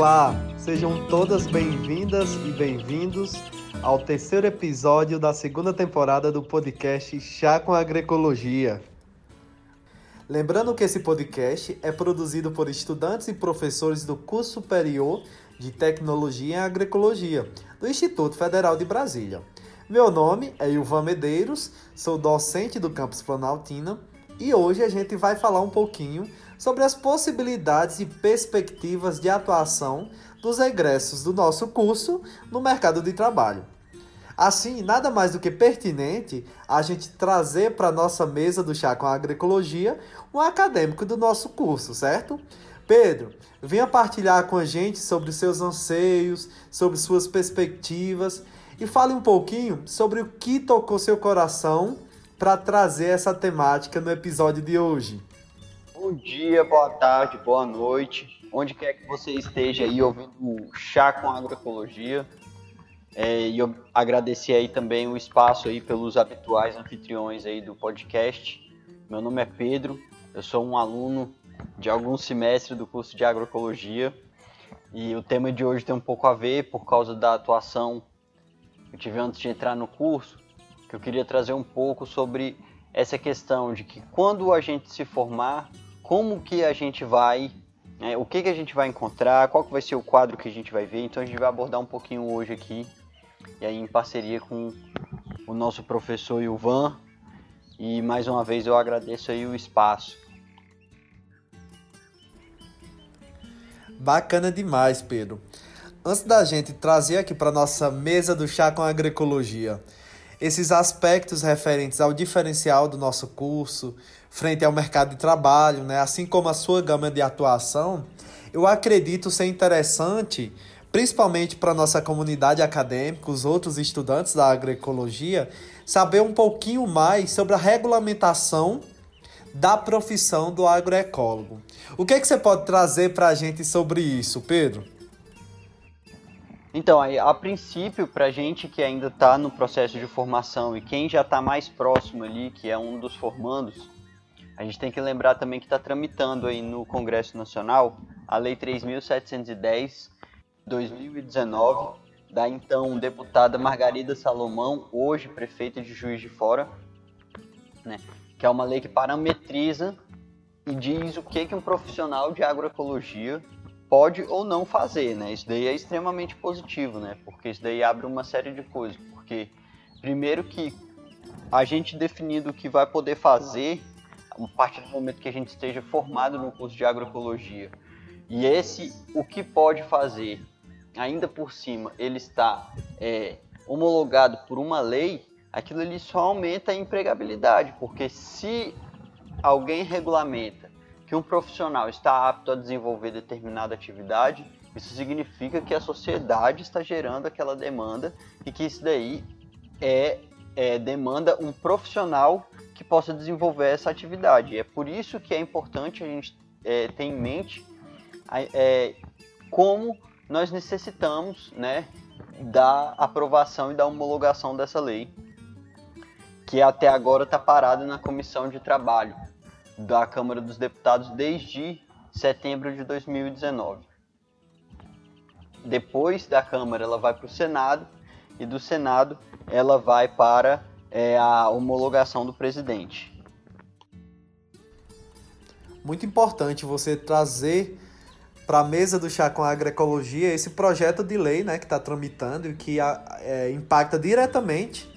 Olá, sejam todas bem-vindas e bem-vindos ao terceiro episódio da segunda temporada do podcast Chá com Agroecologia. Lembrando que esse podcast é produzido por estudantes e professores do curso superior de Tecnologia em Agroecologia do Instituto Federal de Brasília. Meu nome é Ilvan Medeiros, sou docente do campus Planaltina e hoje a gente vai falar um pouquinho sobre as possibilidades e perspectivas de atuação dos egressos do nosso curso no mercado de trabalho. Assim, nada mais do que pertinente a gente trazer para a nossa mesa do chá com a agroecologia um acadêmico do nosso curso, certo? Pedro, venha partilhar com a gente sobre seus anseios, sobre suas perspectivas e fale um pouquinho sobre o que tocou seu coração para trazer essa temática no episódio de hoje. Bom dia, boa tarde, boa noite, onde quer que você esteja aí ouvindo o Chá com Agroecologia. É, e eu agradecer aí também o espaço aí pelos habituais anfitriões aí do podcast. Meu nome é Pedro, eu sou um aluno de alguns semestres do curso de agroecologia e o tema de hoje tem um pouco a ver por causa da atuação que eu tive antes de entrar no curso que eu queria trazer um pouco sobre essa questão de que quando a gente se formar, como que a gente vai, né, o que, que a gente vai encontrar, qual que vai ser o quadro que a gente vai ver. Então a gente vai abordar um pouquinho hoje aqui, e aí em parceria com o nosso professor Ilvan. E mais uma vez eu agradeço aí o espaço. Bacana demais, Pedro. Antes da gente trazer aqui para nossa mesa do chá com agroecologia, esses aspectos referentes ao diferencial do nosso curso frente ao mercado de trabalho, né, assim como a sua gama de atuação, eu acredito ser interessante, principalmente para a nossa comunidade acadêmica, os outros estudantes da agroecologia, saber um pouquinho mais sobre a regulamentação da profissão do agroecólogo. O que, é que você pode trazer para a gente sobre isso, Pedro? Então, a princípio, para gente que ainda está no processo de formação e quem já está mais próximo ali, que é um dos formandos, a gente tem que lembrar também que está tramitando aí no Congresso Nacional a Lei 3.710 2019 da então deputada Margarida Salomão, hoje prefeita de Juiz de Fora, né, que é uma lei que parametriza e diz o que, que um profissional de agroecologia pode ou não fazer, né? Isso daí é extremamente positivo, né? Porque isso daí abre uma série de coisas. Porque, primeiro que a gente definindo o que vai poder fazer, a partir do momento que a gente esteja formado no curso de agroecologia, e esse, o que pode fazer, ainda por cima, ele está é, homologado por uma lei, aquilo ali só aumenta a empregabilidade, porque se alguém regulamenta que um profissional está apto a desenvolver determinada atividade, isso significa que a sociedade está gerando aquela demanda e que isso daí é, é demanda um profissional que possa desenvolver essa atividade. É por isso que é importante a gente é, ter em mente é, como nós necessitamos né, da aprovação e da homologação dessa lei, que até agora está parada na comissão de trabalho da Câmara dos Deputados desde setembro de 2019. Depois da Câmara, ela vai para o Senado e do Senado ela vai para é, a homologação do presidente. Muito importante você trazer para a mesa do chá com a agroecologia esse projeto de lei né, que está tramitando e que é, impacta diretamente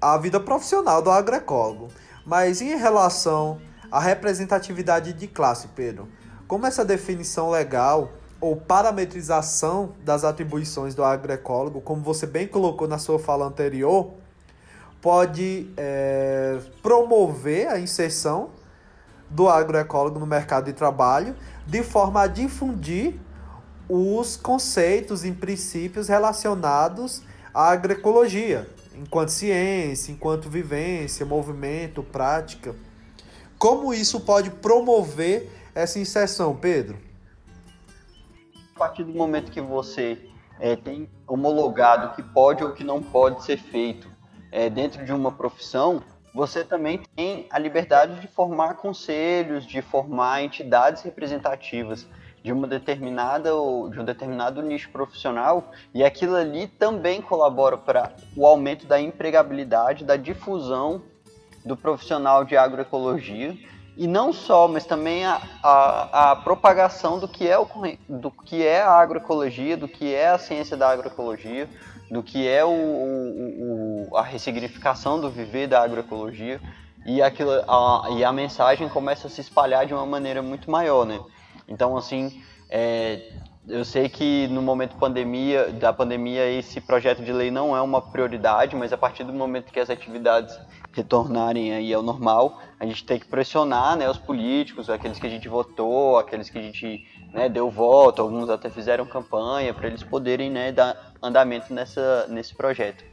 a vida profissional do agroecólogo. Mas em relação à representatividade de classe, Pedro, como essa definição legal ou parametrização das atribuições do agroecólogo, como você bem colocou na sua fala anterior, pode é, promover a inserção do agroecólogo no mercado de trabalho de forma a difundir os conceitos e princípios relacionados à agroecologia, enquanto ciência, enquanto vivência, movimento, prática. Como isso pode promover essa inserção, Pedro? A partir do momento que você é, tem homologado o que pode ou que não pode ser feito é, dentro de uma profissão, você também tem a liberdade de formar conselhos, de formar entidades representativas de uma determinada de um determinado nicho profissional e aquilo ali também colabora para o aumento da empregabilidade, da difusão do profissional de agroecologia e não só, mas também a, a, a, propagação do que, é o, do que é a agroecologia, do que é a ciência da agroecologia, do que é o, o, o a ressignificação do viver da agroecologia e, aquilo, a, e a mensagem começa a se espalhar de uma maneira muito maior, né? Então, assim, é, eu sei que no momento pandemia, da pandemia esse projeto de lei não é uma prioridade, mas a partir do momento que as atividades retornarem aí ao normal, a gente tem que pressionar né, os políticos, aqueles que a gente votou, aqueles que a gente né, deu voto, alguns até fizeram campanha para eles poderem né, dar andamento nessa, nesse projeto.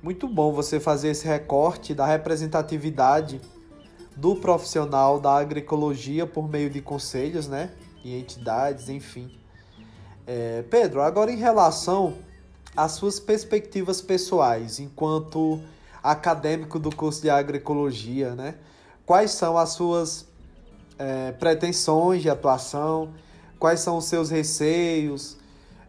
Muito bom você fazer esse recorte da representatividade do profissional da agroecologia por meio de conselhos, né? E entidades, enfim. É, Pedro, agora em relação às suas perspectivas pessoais, enquanto acadêmico do curso de agroecologia, né? Quais são as suas é, pretensões de atuação? Quais são os seus receios?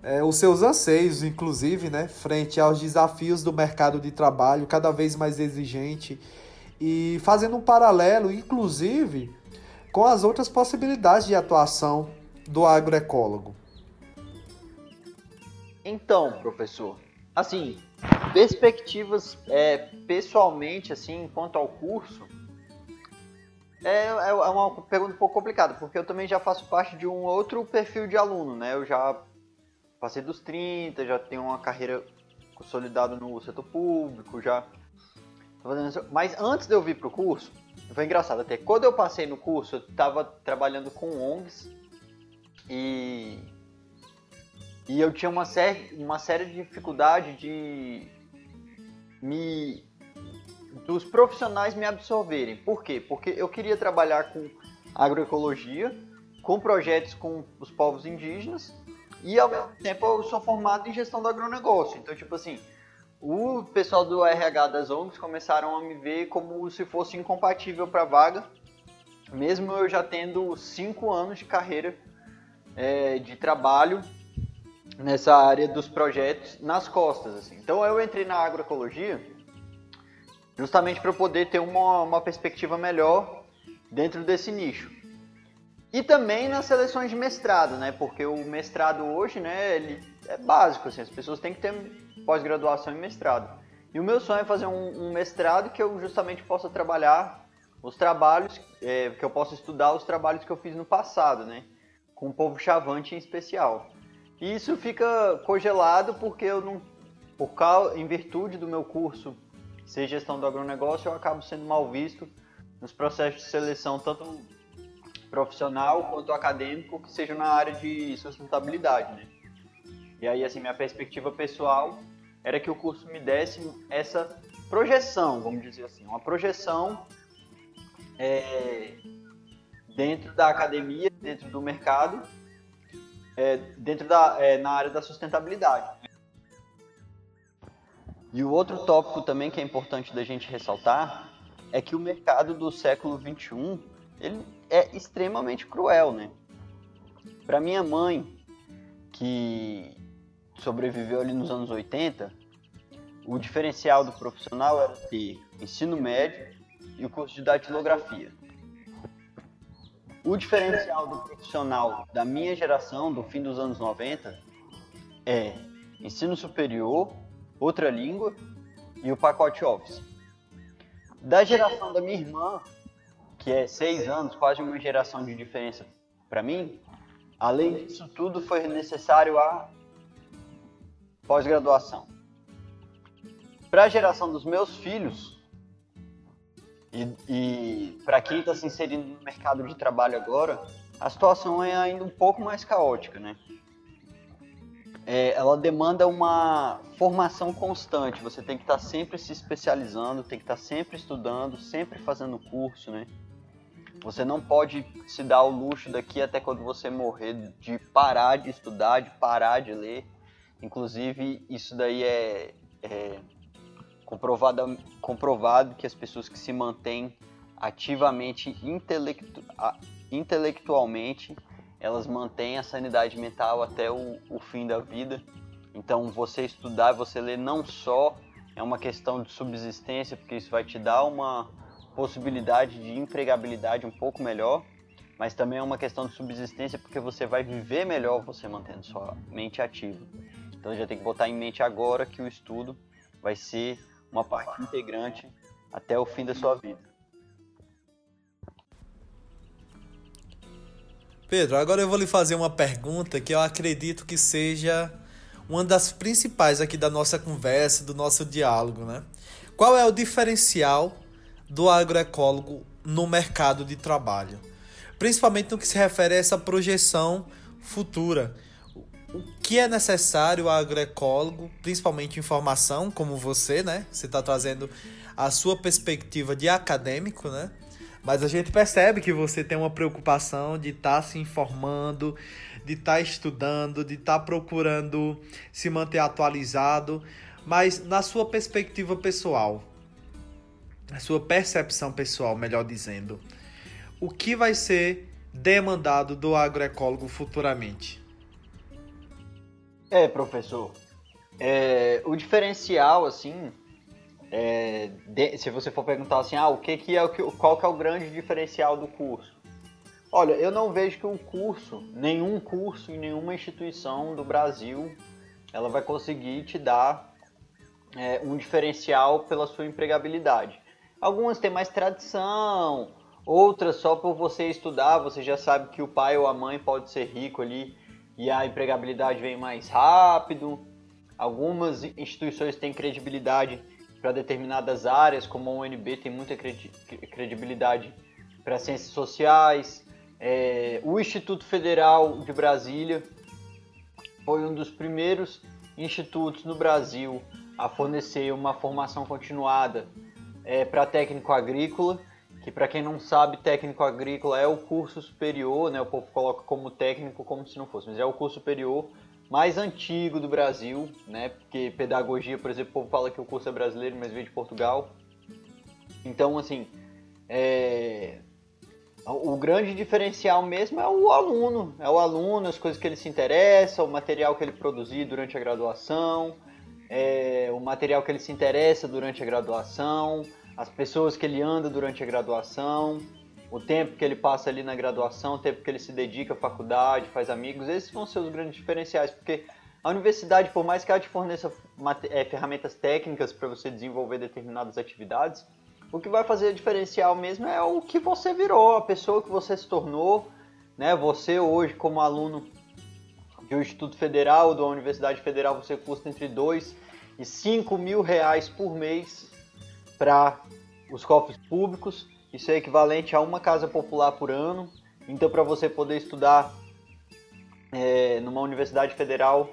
É, os seus anseios, inclusive, né? Frente aos desafios do mercado de trabalho cada vez mais exigente e fazendo um paralelo, inclusive, com as outras possibilidades de atuação do agroecólogo. Então, professor, assim, perspectivas é, pessoalmente, assim, quanto ao curso, é, é, é uma pergunta um pouco complicada, porque eu também já faço parte de um outro perfil de aluno, né? Eu já passei dos 30, já tenho uma carreira consolidada no setor público, já mas antes de eu vir pro curso, foi engraçado até. Quando eu passei no curso, eu estava trabalhando com ONGs e e eu tinha uma série, uma série de dificuldade de me dos profissionais me absorverem. Por quê? Porque eu queria trabalhar com agroecologia, com projetos com os povos indígenas e ao mesmo tempo eu sou formado em gestão do agronegócio. Então, tipo assim, o pessoal do RH das ONGs começaram a me ver como se fosse incompatível para a vaga, mesmo eu já tendo cinco anos de carreira é, de trabalho nessa área dos projetos nas costas. Assim. Então eu entrei na agroecologia justamente para poder ter uma, uma perspectiva melhor dentro desse nicho. E também nas seleções de mestrado, né? Porque o mestrado hoje, né, ele é básico, assim, as pessoas têm que ter pós-graduação e mestrado. E o meu sonho é fazer um, um mestrado que eu justamente possa trabalhar os trabalhos, é, que eu possa estudar os trabalhos que eu fiz no passado, né? Com o povo chavante em especial. E isso fica congelado porque eu não, por causa, em virtude do meu curso ser gestão do agronegócio, eu acabo sendo mal visto nos processos de seleção, tanto profissional quanto acadêmico, que seja na área de sustentabilidade, né? E aí, assim, minha perspectiva pessoal era que o curso me desse essa projeção, vamos dizer assim, uma projeção é, dentro da academia, dentro do mercado, é, dentro da é, na área da sustentabilidade. E o outro tópico também que é importante da gente ressaltar é que o mercado do século 21 ele é extremamente cruel, né? Para minha mãe, que sobreviveu ali nos anos 80, o diferencial do profissional era ter ensino médio e o curso de datilografia. O diferencial do profissional da minha geração, do fim dos anos 90, é ensino superior, outra língua e o pacote Office. Da geração da minha irmã, que é seis anos, quase uma geração de diferença para mim, além disso tudo foi necessário a pós-graduação. Para a geração dos meus filhos e, e para quem está se inserindo no mercado de trabalho agora, a situação é ainda um pouco mais caótica, né? É, ela demanda uma formação constante. Você tem que estar tá sempre se especializando, tem que estar tá sempre estudando, sempre fazendo curso, né? Você não pode se dar o luxo daqui até quando você morrer de parar de estudar, de parar de ler. Inclusive, isso daí é, é comprovado, comprovado que as pessoas que se mantêm ativamente intelectu, intelectualmente, elas mantêm a sanidade mental até o, o fim da vida. Então, você estudar, você ler não só é uma questão de subsistência, porque isso vai te dar uma possibilidade de empregabilidade um pouco melhor, mas também é uma questão de subsistência, porque você vai viver melhor você mantendo sua mente ativa. Então, já tem que botar em mente agora que o estudo vai ser uma parte integrante até o fim da sua vida. Pedro, agora eu vou lhe fazer uma pergunta que eu acredito que seja uma das principais aqui da nossa conversa, do nosso diálogo, né? Qual é o diferencial do agroecólogo no mercado de trabalho? Principalmente no que se refere a essa projeção futura. O que é necessário ao agroecólogo, principalmente informação, como você, né? Você está trazendo a sua perspectiva de acadêmico, né? Mas a gente percebe que você tem uma preocupação de estar tá se informando, de estar tá estudando, de estar tá procurando se manter atualizado, mas na sua perspectiva pessoal, na sua percepção pessoal, melhor dizendo, o que vai ser demandado do agroecólogo futuramente? É, professor, é, o diferencial, assim, é, de, se você for perguntar assim, ah, o que, que é o que, qual que é o grande diferencial do curso? Olha, eu não vejo que um curso, nenhum curso em nenhuma instituição do Brasil, ela vai conseguir te dar é, um diferencial pela sua empregabilidade. Algumas têm mais tradição, outras só por você estudar, você já sabe que o pai ou a mãe pode ser rico ali e a empregabilidade vem mais rápido. Algumas instituições têm credibilidade para determinadas áreas, como a UNB tem muita credibilidade para ciências sociais. É, o Instituto Federal de Brasília foi um dos primeiros institutos no Brasil a fornecer uma formação continuada é, para técnico agrícola, que para quem não sabe, técnico agrícola é o curso superior, né? O povo coloca como técnico como se não fosse, mas é o curso superior mais antigo do Brasil, né? Porque pedagogia, por exemplo, o povo fala que o curso é brasileiro, mas veio de Portugal. Então, assim, é... o grande diferencial mesmo é o aluno, é o aluno, as coisas que ele se interessa, o material que ele produzir durante a graduação, é... o material que ele se interessa durante a graduação, as pessoas que ele anda durante a graduação o tempo que ele passa ali na graduação, o tempo que ele se dedica à faculdade, faz amigos, esses vão ser os grandes diferenciais, porque a universidade, por mais que ela te forneça é, ferramentas técnicas para você desenvolver determinadas atividades, o que vai fazer diferencial mesmo é o que você virou, a pessoa que você se tornou, né? Você hoje como aluno de um Instituto Federal ou da Universidade Federal, você custa entre 2 e 5 mil reais por mês para os cofres públicos. Isso é equivalente a uma casa popular por ano. Então, para você poder estudar é, numa universidade federal,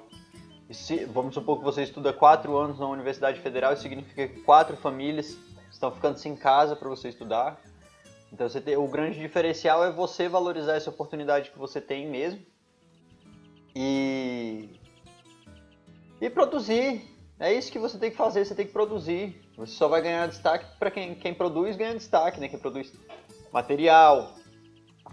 se, vamos supor que você estuda quatro anos na universidade federal, isso significa que quatro famílias estão ficando sem casa para você estudar. Então, você tem, o grande diferencial é você valorizar essa oportunidade que você tem mesmo e, e produzir. É isso que você tem que fazer, você tem que produzir. Você só vai ganhar destaque para quem, quem produz, ganha destaque, né? Quem produz material,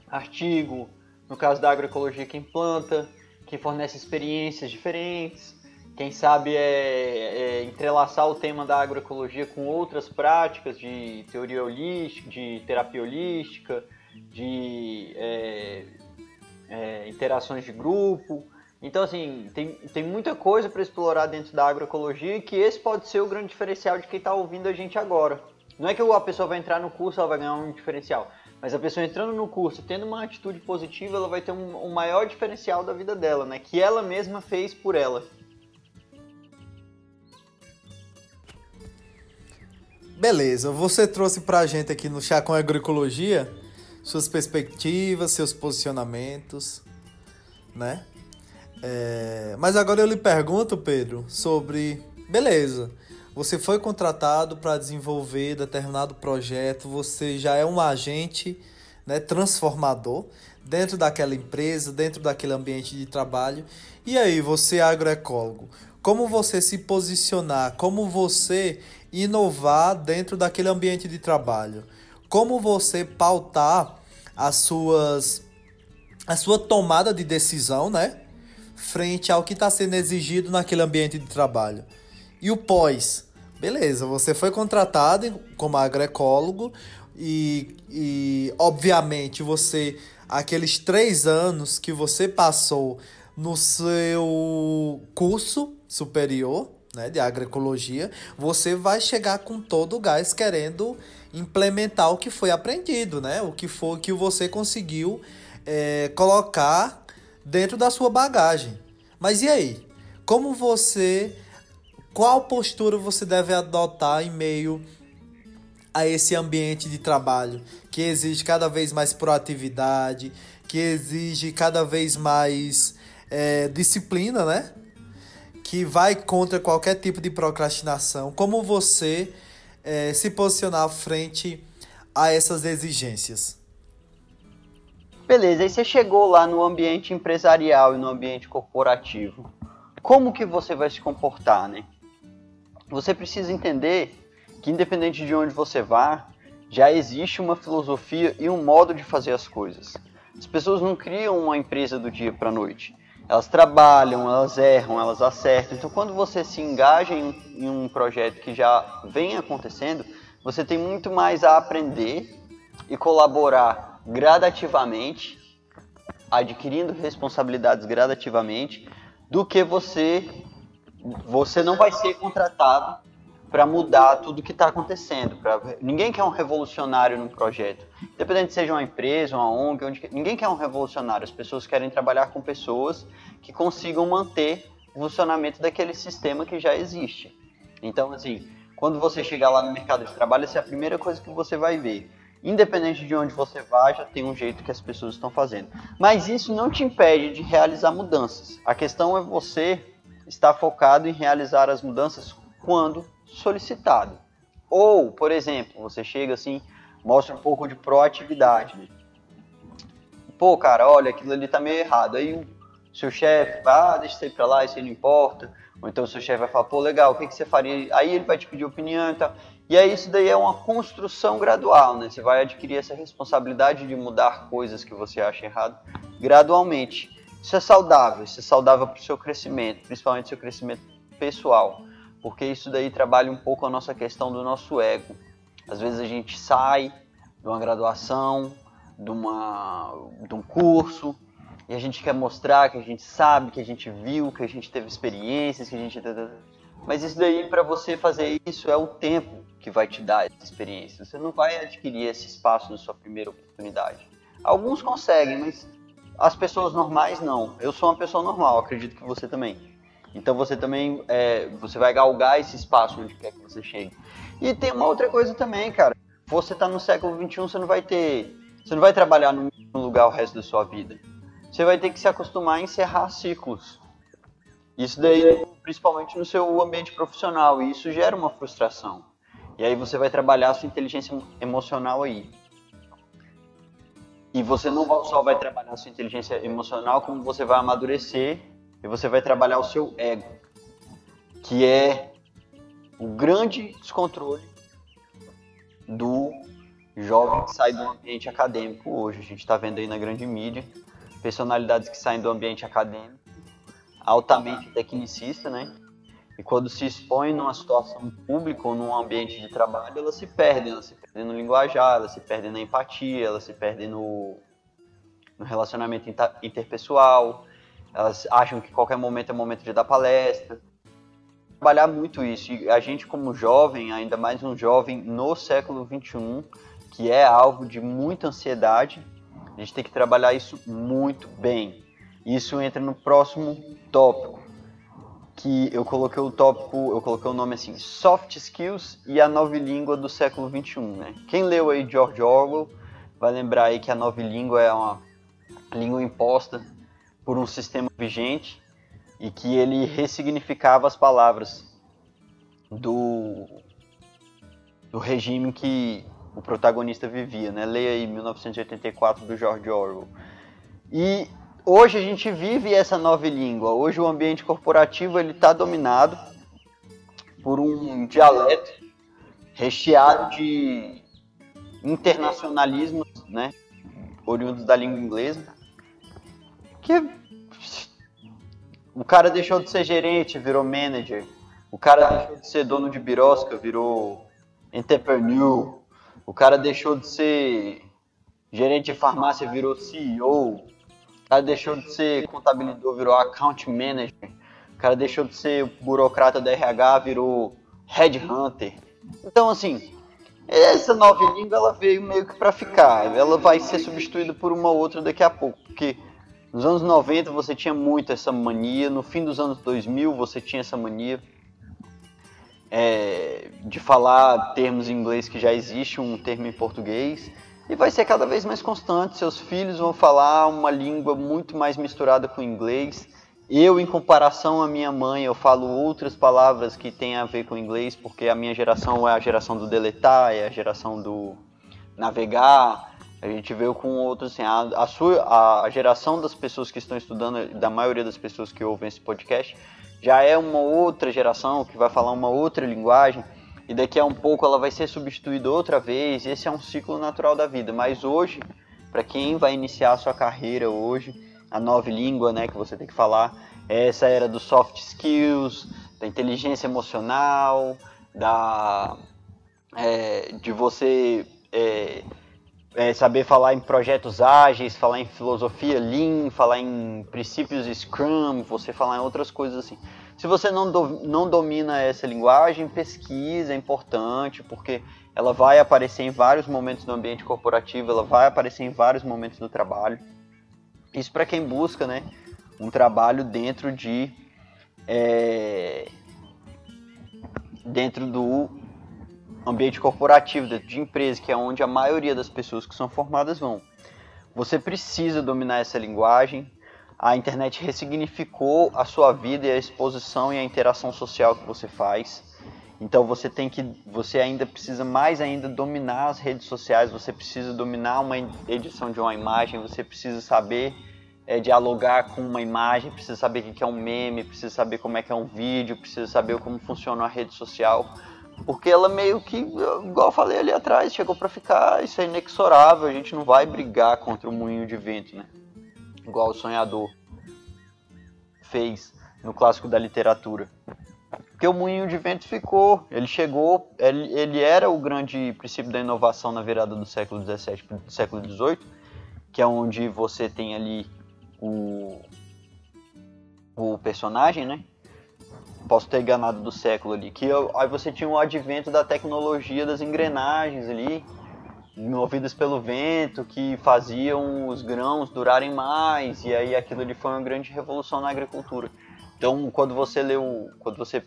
artigo, no caso da agroecologia, quem planta, quem fornece experiências diferentes, quem sabe é, é, entrelaçar o tema da agroecologia com outras práticas de teoria holística, de terapia holística, de é, é interações de grupo. Então, assim, tem, tem muita coisa para explorar dentro da agroecologia e que esse pode ser o grande diferencial de quem está ouvindo a gente agora. Não é que a pessoa vai entrar no curso ela vai ganhar um diferencial, mas a pessoa entrando no curso, tendo uma atitude positiva, ela vai ter um, um maior diferencial da vida dela, né? Que ela mesma fez por ela. Beleza, você trouxe para a gente aqui no Chá com Agroecologia suas perspectivas, seus posicionamentos, né? É, mas agora eu lhe pergunto, Pedro, sobre. Beleza, você foi contratado para desenvolver determinado projeto, você já é um agente né, transformador dentro daquela empresa, dentro daquele ambiente de trabalho. E aí, você é agroecólogo, como você se posicionar, como você inovar dentro daquele ambiente de trabalho, como você pautar as suas a sua tomada de decisão, né? Frente ao que está sendo exigido naquele ambiente de trabalho. E o pós, beleza, você foi contratado como agroecólogo e, e obviamente você aqueles três anos que você passou no seu curso superior né, de agroecologia, você vai chegar com todo o gás querendo implementar o que foi aprendido, né? O que foi que você conseguiu é, colocar dentro da sua bagagem. Mas e aí? Como você. Qual postura você deve adotar em meio a esse ambiente de trabalho que exige cada vez mais proatividade, que exige cada vez mais é, disciplina, né? Que vai contra qualquer tipo de procrastinação. Como você é, se posicionar frente a essas exigências? Beleza, aí você chegou lá no ambiente empresarial e no ambiente corporativo. Como que você vai se comportar, né? Você precisa entender que independente de onde você vá, já existe uma filosofia e um modo de fazer as coisas. As pessoas não criam uma empresa do dia para a noite. Elas trabalham, elas erram, elas acertam. Então, quando você se engaja em, um projeto que já vem acontecendo, você tem muito mais a aprender e colaborar gradativamente, adquirindo responsabilidades gradativamente, do que você você não vai ser contratado para mudar tudo que está acontecendo. Pra... Ninguém quer um revolucionário num projeto. Independente se seja uma empresa, uma ONG, onde... ninguém quer um revolucionário. As pessoas querem trabalhar com pessoas que consigam manter o funcionamento daquele sistema que já existe. Então, assim, quando você chegar lá no mercado de trabalho, essa é a primeira coisa que você vai ver. Independente de onde você vá, já tem um jeito que as pessoas estão fazendo. Mas isso não te impede de realizar mudanças. A questão é você estar focado em realizar as mudanças quando solicitado. Ou, por exemplo, você chega assim, mostra um pouco de proatividade. Pô, cara, olha, aquilo ali tá meio errado. Aí o seu chefe, ah, deixa isso aí pra lá, isso aí não importa. Ou então o seu chefe vai falar, pô, legal, o que, que você faria? Aí ele vai te pedir opinião e tal. E aí isso daí é uma construção gradual, né? Você vai adquirir essa responsabilidade de mudar coisas que você acha errado gradualmente. Isso é saudável, isso é saudável para o seu crescimento, principalmente seu crescimento pessoal porque isso daí trabalha um pouco a nossa questão do nosso ego. Às vezes a gente sai de uma graduação, de, uma, de um curso, e a gente quer mostrar que a gente sabe, que a gente viu, que a gente teve experiências, que a gente. Mas isso daí, para você fazer isso, é o tempo que vai te dar essa experiência. Você não vai adquirir esse espaço na sua primeira oportunidade. Alguns conseguem, mas as pessoas normais não. Eu sou uma pessoa normal, acredito que você também. Então você também é, você vai galgar esse espaço onde quer que você chegue. E tem uma outra coisa também, cara. Você está no século XXI, você não vai ter, você não vai trabalhar no mesmo lugar o resto da sua vida. Você vai ter que se acostumar a encerrar ciclos. Isso daí, principalmente no seu ambiente profissional, e isso gera uma frustração. E aí você vai trabalhar a sua inteligência emocional aí. E você não só vai trabalhar a sua inteligência emocional, como você vai amadurecer e você vai trabalhar o seu ego, que é o grande descontrole do jovem que sai do ambiente acadêmico hoje. A gente está vendo aí na grande mídia personalidades que saem do ambiente acadêmico, altamente tecnicista, né? E quando se expõem numa situação pública ou num ambiente de trabalho, elas se perdem, elas se perdem no linguajar, elas se perdem na empatia, elas se perdem no, no relacionamento interpessoal, elas acham que qualquer momento é momento de dar palestra. Trabalhar muito isso. E a gente, como jovem, ainda mais um jovem no século XXI, que é alvo de muita ansiedade, a gente tem que trabalhar isso muito bem. Isso entra no próximo tópico, que eu coloquei o tópico, eu coloquei o nome assim, Soft Skills e a nova língua do século XXI. Né? Quem leu aí George Orwell vai lembrar aí que a nova língua é uma língua imposta por um sistema vigente e que ele ressignificava as palavras do, do regime que o protagonista vivia, né? Leia aí 1984 do George Orwell. E hoje a gente vive essa nova língua. Hoje o ambiente corporativo ele está dominado por um dialeto recheado de internacionalismos, né? Oriundos da língua inglesa Porque o cara deixou de ser gerente, virou manager. O cara deixou de ser dono de birosca, virou entrepreneur. O cara deixou de ser gerente de farmácia, virou CEO. O cara deixou de ser contabilidor, virou account manager. O cara deixou de ser burocrata da RH, virou headhunter. Então, assim, essa nova língua ela veio meio que para ficar. Ela vai ser substituída por uma outra daqui a pouco, porque nos anos 90 você tinha muito essa mania, no fim dos anos 2000 você tinha essa mania é, de falar termos em inglês que já existe um termo em português e vai ser cada vez mais constante. Seus filhos vão falar uma língua muito mais misturada com o inglês. Eu, em comparação à minha mãe, eu falo outras palavras que têm a ver com inglês, porque a minha geração é a geração do deletar, é a geração do navegar, a gente veio com outros, assim, a, a, sua, a geração das pessoas que estão estudando, da maioria das pessoas que ouvem esse podcast, já é uma outra geração que vai falar uma outra linguagem e daqui a um pouco ela vai ser substituída outra vez. Esse é um ciclo natural da vida. Mas hoje, para quem vai iniciar a sua carreira hoje, a nova língua, né, que você tem que falar, é essa era dos soft skills, da inteligência emocional, da é, de você é, é, saber falar em projetos ágeis, falar em filosofia Lean, falar em princípios Scrum, você falar em outras coisas assim. Se você não, do, não domina essa linguagem, pesquisa é importante, porque ela vai aparecer em vários momentos no ambiente corporativo, ela vai aparecer em vários momentos do trabalho. Isso para quem busca né, um trabalho dentro de. É, dentro do ambiente corporativo, dentro de empresa, que é onde a maioria das pessoas que são formadas vão. Você precisa dominar essa linguagem. A internet ressignificou a sua vida e a exposição e a interação social que você faz. Então você tem que, você ainda precisa mais ainda dominar as redes sociais. Você precisa dominar uma edição de uma imagem. Você precisa saber é, dialogar com uma imagem. Precisa saber o que é um meme. Precisa saber como é que é um vídeo. Precisa saber como funciona a rede social porque ela meio que, igual eu falei ali atrás, chegou para ficar, isso é inexorável, a gente não vai brigar contra o moinho de vento, né? Igual o sonhador fez no clássico da literatura. Porque o moinho de vento ficou, ele chegou, ele, ele era o grande princípio da inovação na virada do século XVII para o século XVIII, que é onde você tem ali o, o personagem, né? Posso ter enganado do século ali, que aí você tinha o advento da tecnologia das engrenagens ali, movidas pelo vento, que faziam os grãos durarem mais, e aí aquilo ali foi uma grande revolução na agricultura. Então, quando você lê o, quando você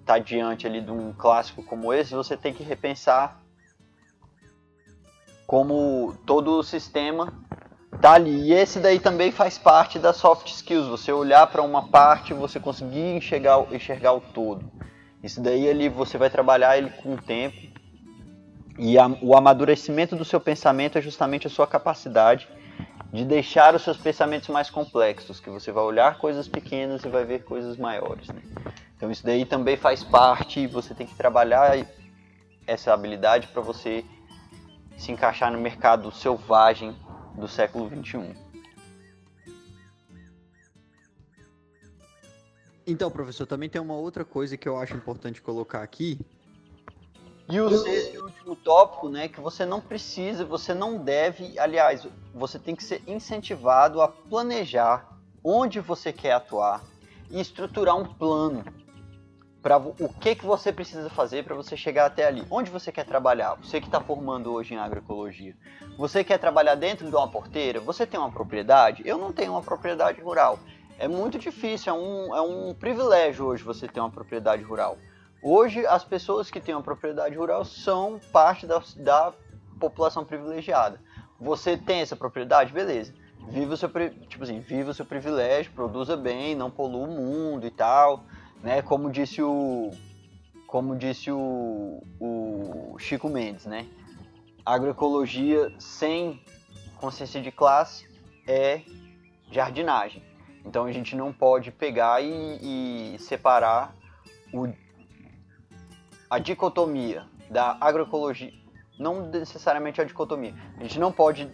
está diante ali de um clássico como esse, você tem que repensar como todo o sistema tá ali. E esse daí também faz parte das soft skills. Você olhar para uma parte, você conseguir enxergar, enxergar o todo. Isso daí ali você vai trabalhar ele com o tempo. E a, o amadurecimento do seu pensamento é justamente a sua capacidade de deixar os seus pensamentos mais complexos, que você vai olhar coisas pequenas e vai ver coisas maiores. Né? Então isso daí também faz parte. Você tem que trabalhar essa habilidade para você se encaixar no mercado selvagem do século XXI. Então, professor, também tem uma outra coisa que eu acho importante colocar aqui. E o sexto e último tópico, né, que você não precisa, você não deve, aliás, você tem que ser incentivado a planejar onde você quer atuar e estruturar um plano para o que, que você precisa fazer para você chegar até ali. Onde você quer trabalhar? Você que está formando hoje em agroecologia. Você quer trabalhar dentro de uma porteira? Você tem uma propriedade? Eu não tenho uma propriedade rural. É muito difícil, é um, é um privilégio hoje você ter uma propriedade rural. Hoje, as pessoas que têm uma propriedade rural são parte da, da população privilegiada. Você tem essa propriedade? Beleza. Viva o seu, tipo assim, viva o seu privilégio, produza bem, não polua o mundo e tal né? Como disse o como disse o, o Chico Mendes, né? Agroecologia sem consciência de classe é jardinagem. Então a gente não pode pegar e, e separar o, a dicotomia da agroecologia, não necessariamente a dicotomia. A gente não pode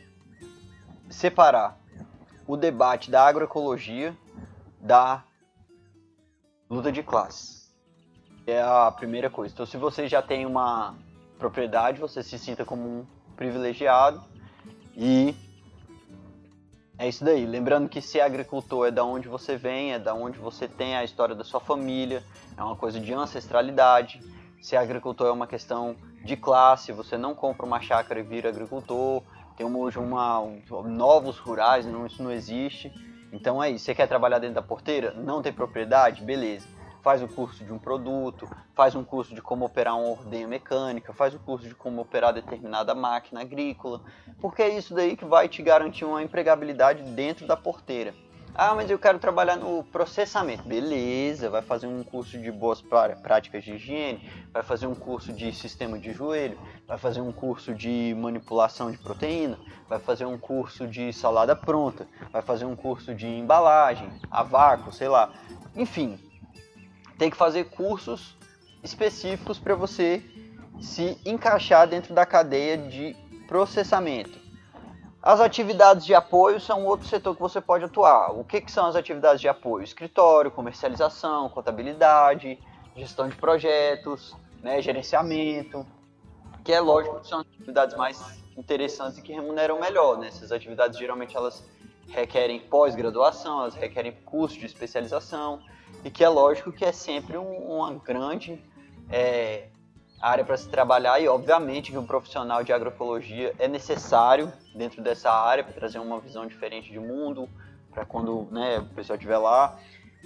separar o debate da agroecologia da luta de classes. É a primeira coisa. Então, se você já tem uma propriedade, você se sinta como um privilegiado e é isso daí. Lembrando que ser agricultor é da onde você vem, é da onde você tem a história da sua família, é uma coisa de ancestralidade. Ser agricultor é uma questão de classe, você não compra uma chácara e vira agricultor. Tem hoje uma, um, novos rurais, não, isso não existe. Então é isso. Você quer trabalhar dentro da porteira? Não tem propriedade? Beleza faz o curso de um produto, faz um curso de como operar uma ordenha mecânica, faz o curso de como operar determinada máquina agrícola, porque é isso daí que vai te garantir uma empregabilidade dentro da porteira. Ah, mas eu quero trabalhar no processamento. Beleza, vai fazer um curso de boas práticas de higiene, vai fazer um curso de sistema de joelho, vai fazer um curso de manipulação de proteína, vai fazer um curso de salada pronta, vai fazer um curso de embalagem, a vácuo, sei lá. Enfim, tem que fazer cursos específicos para você se encaixar dentro da cadeia de processamento. As atividades de apoio são outro setor que você pode atuar. O que, que são as atividades de apoio? Escritório, comercialização, contabilidade, gestão de projetos, né, gerenciamento, que é lógico que são atividades mais interessantes e que remuneram melhor. Né? Essas atividades geralmente elas requerem pós-graduação, elas requerem curso de especialização e que é lógico que é sempre um, uma grande é, área para se trabalhar e obviamente que um profissional de agroecologia é necessário dentro dessa área para trazer uma visão diferente de mundo para quando né, o pessoal estiver lá.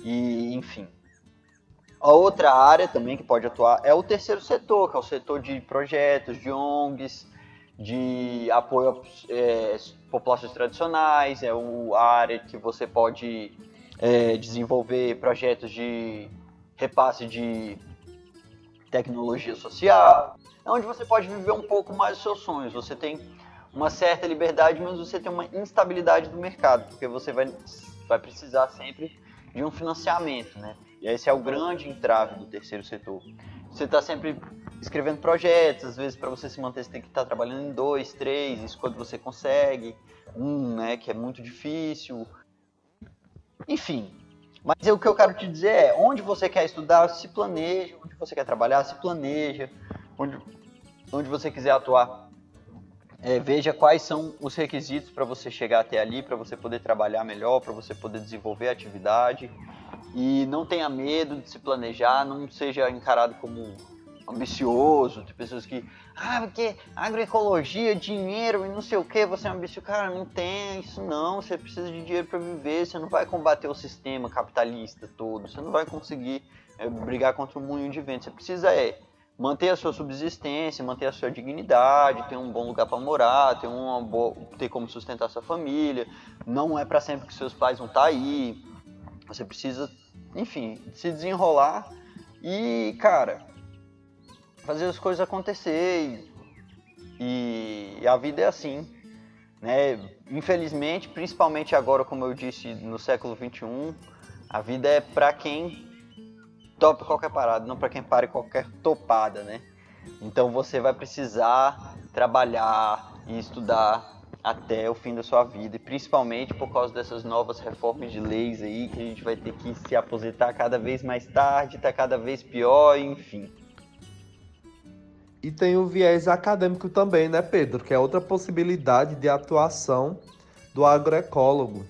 E enfim. A outra área também que pode atuar é o terceiro setor que é o setor de projetos de ONGs de apoio a é, populações tradicionais é o, a área que você pode é, desenvolver projetos de repasse de tecnologia social, é onde você pode viver um pouco mais os seus sonhos. Você tem uma certa liberdade, mas você tem uma instabilidade do mercado, porque você vai, vai precisar sempre de um financiamento, né? E esse é o grande entrave do terceiro setor. Você está sempre escrevendo projetos, às vezes para você se manter você tem que estar tá trabalhando em dois, três, isso quando você consegue, um, né, que é muito difícil, enfim. Mas o que eu quero te dizer é, onde você quer estudar, se planeja, onde você quer trabalhar, se planeja, onde, onde você quiser atuar. É, veja quais são os requisitos para você chegar até ali, para você poder trabalhar melhor, para você poder desenvolver a atividade. E não tenha medo de se planejar, não seja encarado como ambicioso, tem pessoas que, ah, porque agroecologia, dinheiro e não sei o que, você é ambicioso. Cara, não tem isso não, você precisa de dinheiro para viver, você não vai combater o sistema capitalista todo, você não vai conseguir é, brigar contra o moinho de vento, você precisa é manter a sua subsistência, manter a sua dignidade, ter um bom lugar para morar, ter uma boa, ter como sustentar sua família. Não é para sempre que seus pais vão estar tá aí. Você precisa, enfim, se desenrolar e, cara, fazer as coisas acontecer e, e a vida é assim, né? Infelizmente, principalmente agora, como eu disse, no século 21, a vida é para quem topa qualquer parada, não para quem pare qualquer topada, né? Então você vai precisar trabalhar e estudar até o fim da sua vida, e principalmente por causa dessas novas reformas de leis aí, que a gente vai ter que se aposentar cada vez mais tarde, tá cada vez pior, enfim. E tem o viés acadêmico também, né, Pedro? Que é outra possibilidade de atuação do agroecólogo.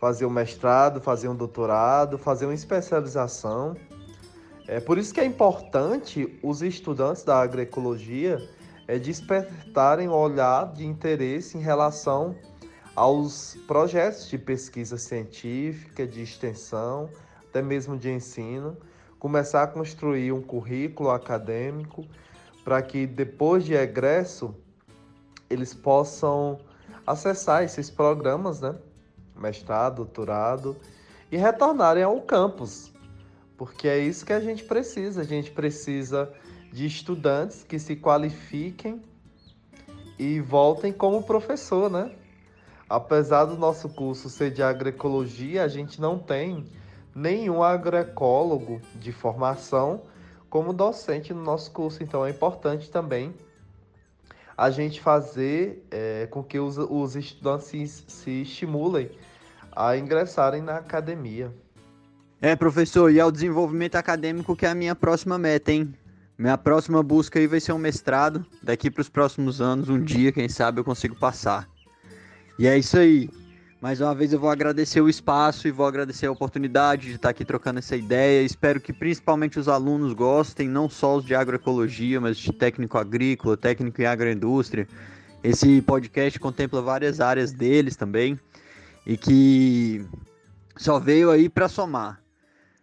Fazer um mestrado, fazer um doutorado, fazer uma especialização. É por isso que é importante os estudantes da agroecologia é, despertarem o olhar de interesse em relação aos projetos de pesquisa científica, de extensão, até mesmo de ensino, começar a construir um currículo acadêmico para que depois de egresso eles possam acessar esses programas, né? Mestrado, doutorado e retornarem ao campus, porque é isso que a gente precisa. A gente precisa de estudantes que se qualifiquem e voltem como professor, né? Apesar do nosso curso ser de agroecologia, a gente não tem nenhum agroecólogo de formação como docente no nosso curso. Então é importante também a gente fazer é, com que os, os estudantes se, se estimulem a ingressarem na academia. É, professor, e é o desenvolvimento acadêmico que é a minha próxima meta, hein? Minha próxima busca aí vai ser um mestrado. Daqui para os próximos anos, um dia, quem sabe, eu consigo passar. E é isso aí. Mais uma vez eu vou agradecer o espaço e vou agradecer a oportunidade de estar aqui trocando essa ideia. Espero que principalmente os alunos gostem, não só os de agroecologia, mas de técnico agrícola, técnico em agroindústria. Esse podcast contempla várias áreas deles também e que só veio aí para somar.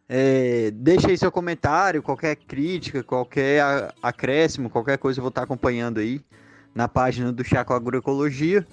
É, deixa aí seu comentário, qualquer crítica, qualquer acréscimo, qualquer coisa eu vou estar acompanhando aí na página do Chaco Agroecologia.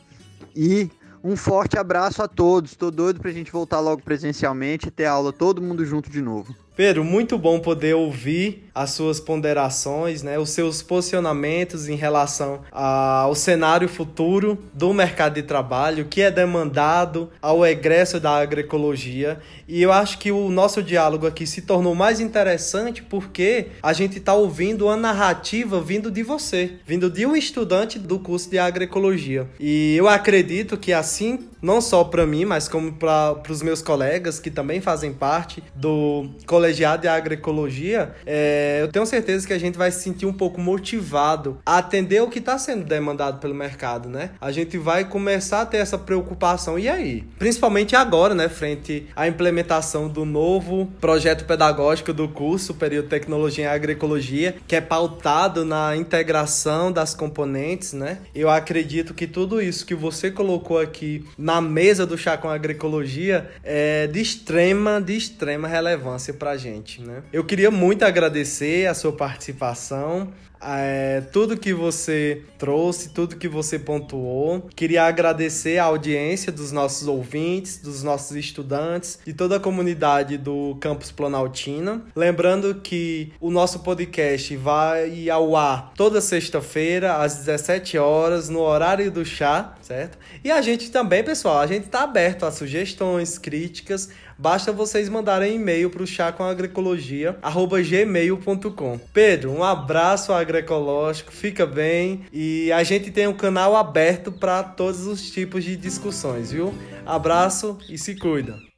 E um forte abraço a todos. Estou doido para a gente voltar logo presencialmente e ter aula todo mundo junto de novo. Pedro, muito bom poder ouvir as suas ponderações, né, os seus posicionamentos em relação ao cenário futuro do mercado de trabalho, que é demandado ao egresso da agroecologia. E eu acho que o nosso diálogo aqui se tornou mais interessante porque a gente está ouvindo uma narrativa vindo de você, vindo de um estudante do curso de agroecologia. E eu acredito que assim, não só para mim, mas como para os meus colegas que também fazem parte do coletivo colegiado de agroecologia, é, eu tenho certeza que a gente vai se sentir um pouco motivado a atender o que está sendo demandado pelo mercado, né? A gente vai começar a ter essa preocupação. E aí? Principalmente agora, né? Frente à implementação do novo projeto pedagógico do curso Período Tecnologia em Agroecologia, que é pautado na integração das componentes, né? Eu acredito que tudo isso que você colocou aqui na mesa do Chá com Agroecologia é de extrema, de extrema relevância para gente, né? Eu queria muito agradecer a sua participação, é, tudo que você trouxe, tudo que você pontuou. Queria agradecer a audiência dos nossos ouvintes, dos nossos estudantes e toda a comunidade do Campus Planaltina. Lembrando que o nosso podcast vai ao ar toda sexta-feira, às 17 horas, no horário do chá, certo? E a gente também, pessoal, a gente está aberto a sugestões, críticas Basta vocês mandarem e-mail para o chacomagricologia@gmail.com. Pedro, um abraço agroecológico, fica bem e a gente tem um canal aberto para todos os tipos de discussões, viu? Abraço e se cuida.